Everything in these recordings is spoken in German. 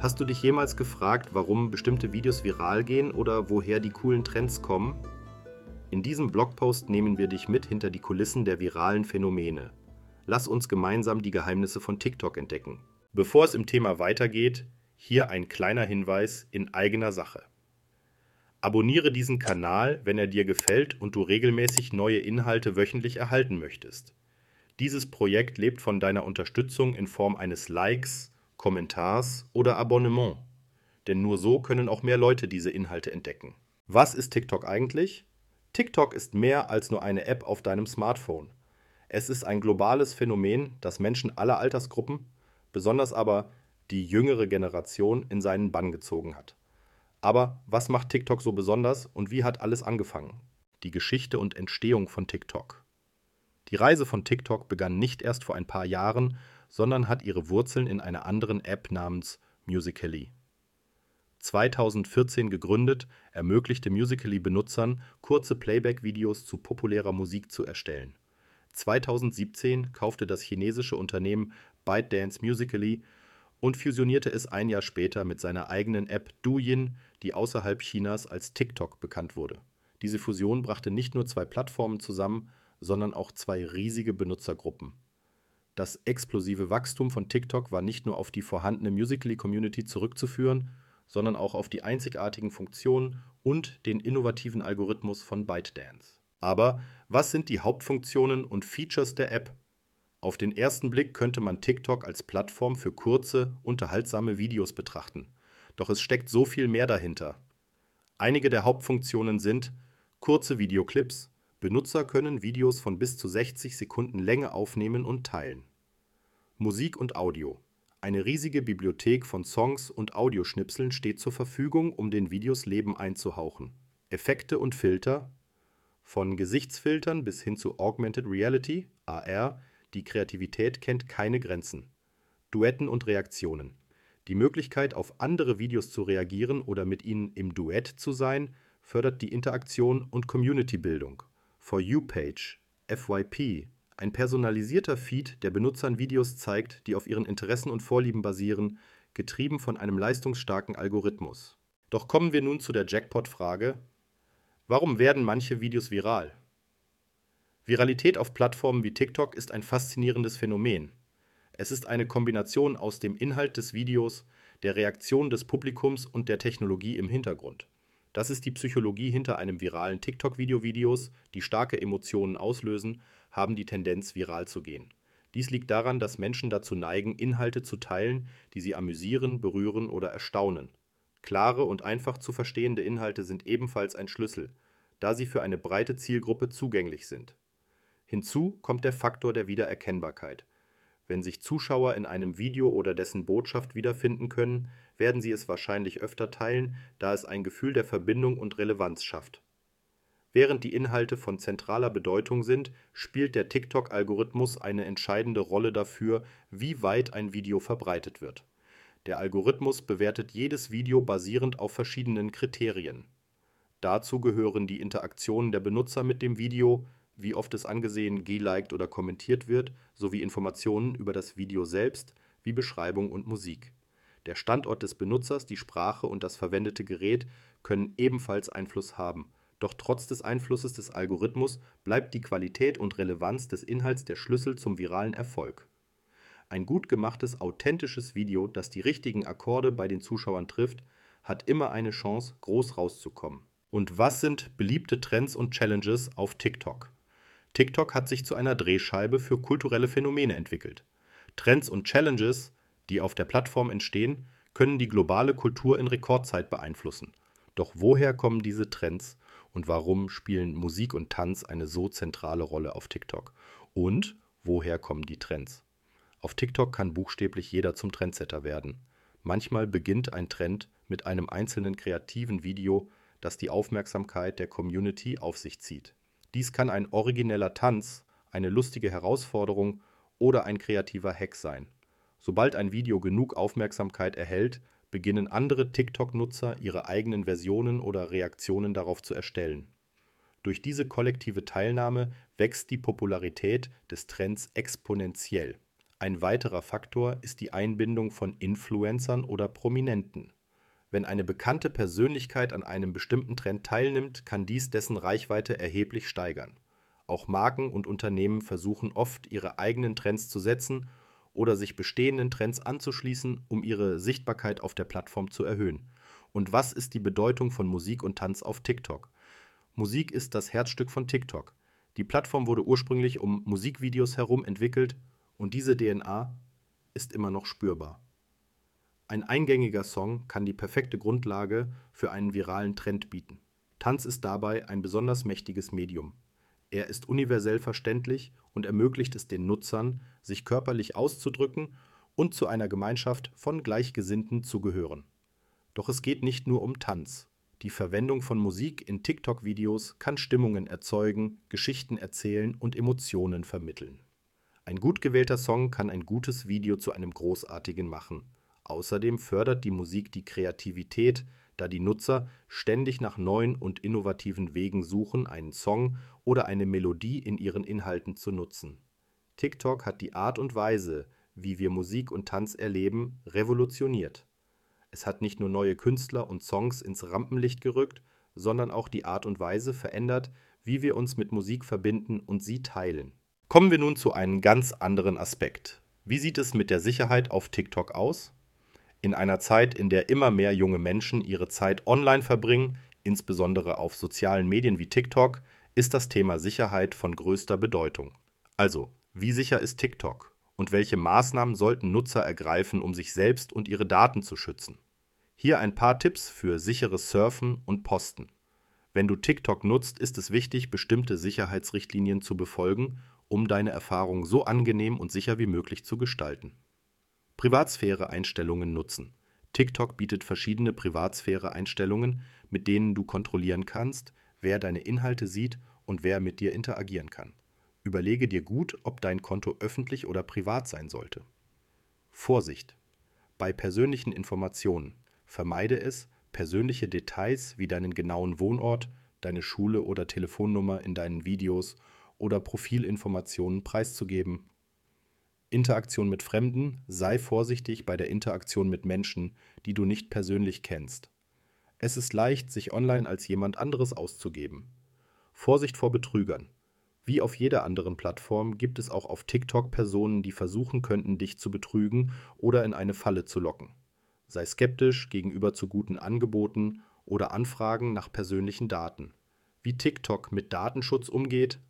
Hast du dich jemals gefragt, warum bestimmte Videos viral gehen oder woher die coolen Trends kommen? In diesem Blogpost nehmen wir dich mit hinter die Kulissen der viralen Phänomene. Lass uns gemeinsam die Geheimnisse von TikTok entdecken. Bevor es im Thema weitergeht, hier ein kleiner Hinweis in eigener Sache. Abonniere diesen Kanal, wenn er dir gefällt und du regelmäßig neue Inhalte wöchentlich erhalten möchtest. Dieses Projekt lebt von deiner Unterstützung in Form eines Likes, Kommentars oder Abonnement. Denn nur so können auch mehr Leute diese Inhalte entdecken. Was ist TikTok eigentlich? TikTok ist mehr als nur eine App auf deinem Smartphone. Es ist ein globales Phänomen, das Menschen aller Altersgruppen, besonders aber die jüngere Generation, in seinen Bann gezogen hat. Aber was macht TikTok so besonders und wie hat alles angefangen? Die Geschichte und Entstehung von TikTok. Die Reise von TikTok begann nicht erst vor ein paar Jahren, sondern hat ihre Wurzeln in einer anderen App namens Musical.ly. 2014 gegründet, ermöglichte Musical.ly Benutzern, kurze Playback-Videos zu populärer Musik zu erstellen. 2017 kaufte das chinesische Unternehmen ByteDance Musical.ly und fusionierte es ein Jahr später mit seiner eigenen App Douyin, die außerhalb Chinas als TikTok bekannt wurde. Diese Fusion brachte nicht nur zwei Plattformen zusammen, sondern auch zwei riesige Benutzergruppen. Das explosive Wachstum von TikTok war nicht nur auf die vorhandene Musical.ly-Community zurückzuführen, sondern auch auf die einzigartigen Funktionen und den innovativen Algorithmus von ByteDance. Aber was sind die Hauptfunktionen und Features der App? Auf den ersten Blick könnte man TikTok als Plattform für kurze, unterhaltsame Videos betrachten. Doch es steckt so viel mehr dahinter. Einige der Hauptfunktionen sind kurze Videoclips, Benutzer können Videos von bis zu 60 Sekunden Länge aufnehmen und teilen. Musik und Audio. Eine riesige Bibliothek von Songs und Audioschnipseln steht zur Verfügung, um den Videos Leben einzuhauchen. Effekte und Filter. Von Gesichtsfiltern bis hin zu Augmented Reality, AR, die Kreativität kennt keine Grenzen. Duetten und Reaktionen. Die Möglichkeit, auf andere Videos zu reagieren oder mit ihnen im Duett zu sein, fördert die Interaktion und Community-Bildung. For You Page, FYP, ein personalisierter Feed, der Benutzern Videos zeigt, die auf ihren Interessen und Vorlieben basieren, getrieben von einem leistungsstarken Algorithmus. Doch kommen wir nun zu der Jackpot-Frage: Warum werden manche Videos viral? Viralität auf Plattformen wie TikTok ist ein faszinierendes Phänomen. Es ist eine Kombination aus dem Inhalt des Videos, der Reaktion des Publikums und der Technologie im Hintergrund. Das ist die Psychologie hinter einem viralen TikTok-Video. Videos, die starke Emotionen auslösen, haben die Tendenz, viral zu gehen. Dies liegt daran, dass Menschen dazu neigen, Inhalte zu teilen, die sie amüsieren, berühren oder erstaunen. Klare und einfach zu verstehende Inhalte sind ebenfalls ein Schlüssel, da sie für eine breite Zielgruppe zugänglich sind. Hinzu kommt der Faktor der Wiedererkennbarkeit. Wenn sich Zuschauer in einem Video oder dessen Botschaft wiederfinden können, werden sie es wahrscheinlich öfter teilen, da es ein Gefühl der Verbindung und Relevanz schafft. Während die Inhalte von zentraler Bedeutung sind, spielt der TikTok-Algorithmus eine entscheidende Rolle dafür, wie weit ein Video verbreitet wird. Der Algorithmus bewertet jedes Video basierend auf verschiedenen Kriterien. Dazu gehören die Interaktionen der Benutzer mit dem Video, wie oft es angesehen, geliked oder kommentiert wird, sowie Informationen über das Video selbst, wie Beschreibung und Musik. Der Standort des Benutzers, die Sprache und das verwendete Gerät können ebenfalls Einfluss haben. Doch trotz des Einflusses des Algorithmus bleibt die Qualität und Relevanz des Inhalts der Schlüssel zum viralen Erfolg. Ein gut gemachtes, authentisches Video, das die richtigen Akkorde bei den Zuschauern trifft, hat immer eine Chance, groß rauszukommen. Und was sind beliebte Trends und Challenges auf TikTok? TikTok hat sich zu einer Drehscheibe für kulturelle Phänomene entwickelt. Trends und Challenges, die auf der Plattform entstehen, können die globale Kultur in Rekordzeit beeinflussen. Doch woher kommen diese Trends und warum spielen Musik und Tanz eine so zentrale Rolle auf TikTok? Und woher kommen die Trends? Auf TikTok kann buchstäblich jeder zum Trendsetter werden. Manchmal beginnt ein Trend mit einem einzelnen kreativen Video, das die Aufmerksamkeit der Community auf sich zieht. Dies kann ein origineller Tanz, eine lustige Herausforderung oder ein kreativer Hack sein. Sobald ein Video genug Aufmerksamkeit erhält, beginnen andere TikTok-Nutzer ihre eigenen Versionen oder Reaktionen darauf zu erstellen. Durch diese kollektive Teilnahme wächst die Popularität des Trends exponentiell. Ein weiterer Faktor ist die Einbindung von Influencern oder Prominenten. Wenn eine bekannte Persönlichkeit an einem bestimmten Trend teilnimmt, kann dies dessen Reichweite erheblich steigern. Auch Marken und Unternehmen versuchen oft, ihre eigenen Trends zu setzen oder sich bestehenden Trends anzuschließen, um ihre Sichtbarkeit auf der Plattform zu erhöhen. Und was ist die Bedeutung von Musik und Tanz auf TikTok? Musik ist das Herzstück von TikTok. Die Plattform wurde ursprünglich um Musikvideos herum entwickelt und diese DNA ist immer noch spürbar. Ein eingängiger Song kann die perfekte Grundlage für einen viralen Trend bieten. Tanz ist dabei ein besonders mächtiges Medium. Er ist universell verständlich und ermöglicht es den Nutzern, sich körperlich auszudrücken und zu einer Gemeinschaft von Gleichgesinnten zu gehören. Doch es geht nicht nur um Tanz. Die Verwendung von Musik in TikTok-Videos kann Stimmungen erzeugen, Geschichten erzählen und Emotionen vermitteln. Ein gut gewählter Song kann ein gutes Video zu einem großartigen machen. Außerdem fördert die Musik die Kreativität, da die Nutzer ständig nach neuen und innovativen Wegen suchen, einen Song oder eine Melodie in ihren Inhalten zu nutzen. TikTok hat die Art und Weise, wie wir Musik und Tanz erleben, revolutioniert. Es hat nicht nur neue Künstler und Songs ins Rampenlicht gerückt, sondern auch die Art und Weise verändert, wie wir uns mit Musik verbinden und sie teilen. Kommen wir nun zu einem ganz anderen Aspekt. Wie sieht es mit der Sicherheit auf TikTok aus? In einer Zeit, in der immer mehr junge Menschen ihre Zeit online verbringen, insbesondere auf sozialen Medien wie TikTok, ist das Thema Sicherheit von größter Bedeutung. Also, wie sicher ist TikTok und welche Maßnahmen sollten Nutzer ergreifen, um sich selbst und ihre Daten zu schützen? Hier ein paar Tipps für sicheres Surfen und Posten. Wenn du TikTok nutzt, ist es wichtig, bestimmte Sicherheitsrichtlinien zu befolgen um deine Erfahrung so angenehm und sicher wie möglich zu gestalten. Privatsphäre-Einstellungen nutzen. TikTok bietet verschiedene Privatsphäre-Einstellungen, mit denen du kontrollieren kannst, wer deine Inhalte sieht und wer mit dir interagieren kann. Überlege dir gut, ob dein Konto öffentlich oder privat sein sollte. Vorsicht! Bei persönlichen Informationen vermeide es, persönliche Details wie deinen genauen Wohnort, deine Schule oder Telefonnummer in deinen Videos oder Profilinformationen preiszugeben. Interaktion mit Fremden, sei vorsichtig bei der Interaktion mit Menschen, die du nicht persönlich kennst. Es ist leicht, sich online als jemand anderes auszugeben. Vorsicht vor Betrügern. Wie auf jeder anderen Plattform gibt es auch auf TikTok Personen, die versuchen könnten, dich zu betrügen oder in eine Falle zu locken. Sei skeptisch gegenüber zu guten Angeboten oder Anfragen nach persönlichen Daten. Wie TikTok mit Datenschutz umgeht,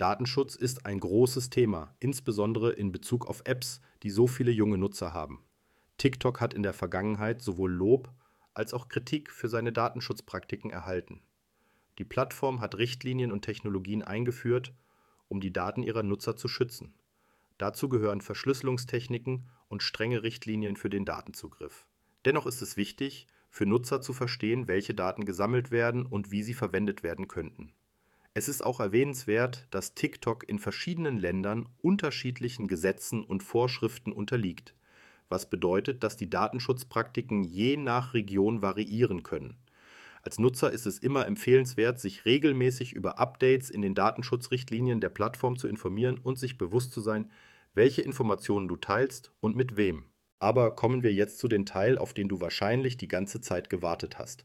Datenschutz ist ein großes Thema, insbesondere in Bezug auf Apps, die so viele junge Nutzer haben. TikTok hat in der Vergangenheit sowohl Lob als auch Kritik für seine Datenschutzpraktiken erhalten. Die Plattform hat Richtlinien und Technologien eingeführt, um die Daten ihrer Nutzer zu schützen. Dazu gehören Verschlüsselungstechniken und strenge Richtlinien für den Datenzugriff. Dennoch ist es wichtig, für Nutzer zu verstehen, welche Daten gesammelt werden und wie sie verwendet werden könnten. Es ist auch erwähnenswert, dass TikTok in verschiedenen Ländern unterschiedlichen Gesetzen und Vorschriften unterliegt, was bedeutet, dass die Datenschutzpraktiken je nach Region variieren können. Als Nutzer ist es immer empfehlenswert, sich regelmäßig über Updates in den Datenschutzrichtlinien der Plattform zu informieren und sich bewusst zu sein, welche Informationen du teilst und mit wem. Aber kommen wir jetzt zu dem Teil, auf den du wahrscheinlich die ganze Zeit gewartet hast.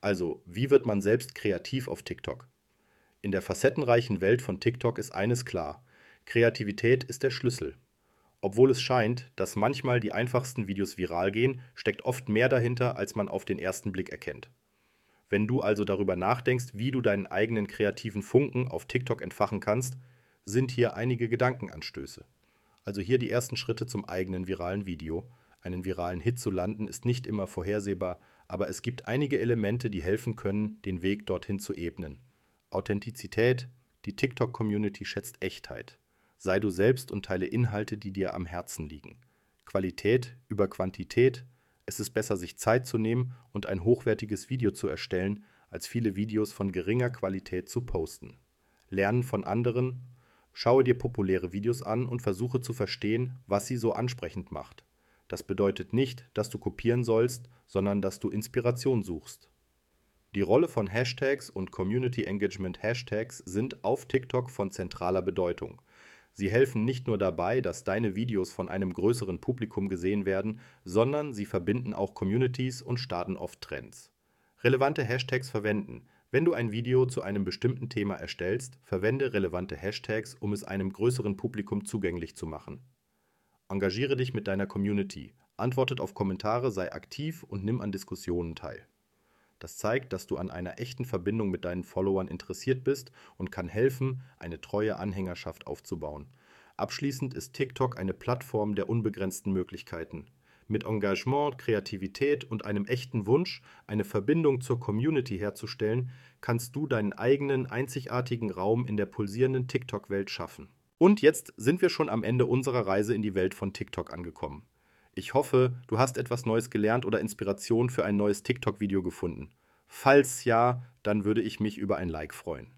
Also, wie wird man selbst kreativ auf TikTok? In der facettenreichen Welt von TikTok ist eines klar: Kreativität ist der Schlüssel. Obwohl es scheint, dass manchmal die einfachsten Videos viral gehen, steckt oft mehr dahinter, als man auf den ersten Blick erkennt. Wenn du also darüber nachdenkst, wie du deinen eigenen kreativen Funken auf TikTok entfachen kannst, sind hier einige Gedankenanstöße. Also hier die ersten Schritte zum eigenen viralen Video. Einen viralen Hit zu landen ist nicht immer vorhersehbar, aber es gibt einige Elemente, die helfen können, den Weg dorthin zu ebnen. Authentizität, die TikTok-Community schätzt Echtheit. Sei du selbst und teile Inhalte, die dir am Herzen liegen. Qualität über Quantität. Es ist besser, sich Zeit zu nehmen und ein hochwertiges Video zu erstellen, als viele Videos von geringer Qualität zu posten. Lernen von anderen. Schaue dir populäre Videos an und versuche zu verstehen, was sie so ansprechend macht. Das bedeutet nicht, dass du kopieren sollst, sondern dass du Inspiration suchst. Die Rolle von Hashtags und Community Engagement Hashtags sind auf TikTok von zentraler Bedeutung. Sie helfen nicht nur dabei, dass deine Videos von einem größeren Publikum gesehen werden, sondern sie verbinden auch Communities und starten oft Trends. Relevante Hashtags verwenden. Wenn du ein Video zu einem bestimmten Thema erstellst, verwende relevante Hashtags, um es einem größeren Publikum zugänglich zu machen. Engagiere dich mit deiner Community. Antwortet auf Kommentare, sei aktiv und nimm an Diskussionen teil. Das zeigt, dass du an einer echten Verbindung mit deinen Followern interessiert bist und kann helfen, eine treue Anhängerschaft aufzubauen. Abschließend ist TikTok eine Plattform der unbegrenzten Möglichkeiten. Mit Engagement, Kreativität und einem echten Wunsch, eine Verbindung zur Community herzustellen, kannst du deinen eigenen einzigartigen Raum in der pulsierenden TikTok-Welt schaffen. Und jetzt sind wir schon am Ende unserer Reise in die Welt von TikTok angekommen. Ich hoffe, du hast etwas Neues gelernt oder Inspiration für ein neues TikTok-Video gefunden. Falls ja, dann würde ich mich über ein Like freuen.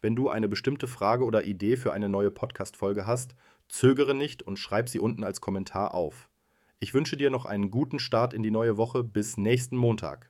Wenn du eine bestimmte Frage oder Idee für eine neue Podcast-Folge hast, zögere nicht und schreib sie unten als Kommentar auf. Ich wünsche dir noch einen guten Start in die neue Woche. Bis nächsten Montag.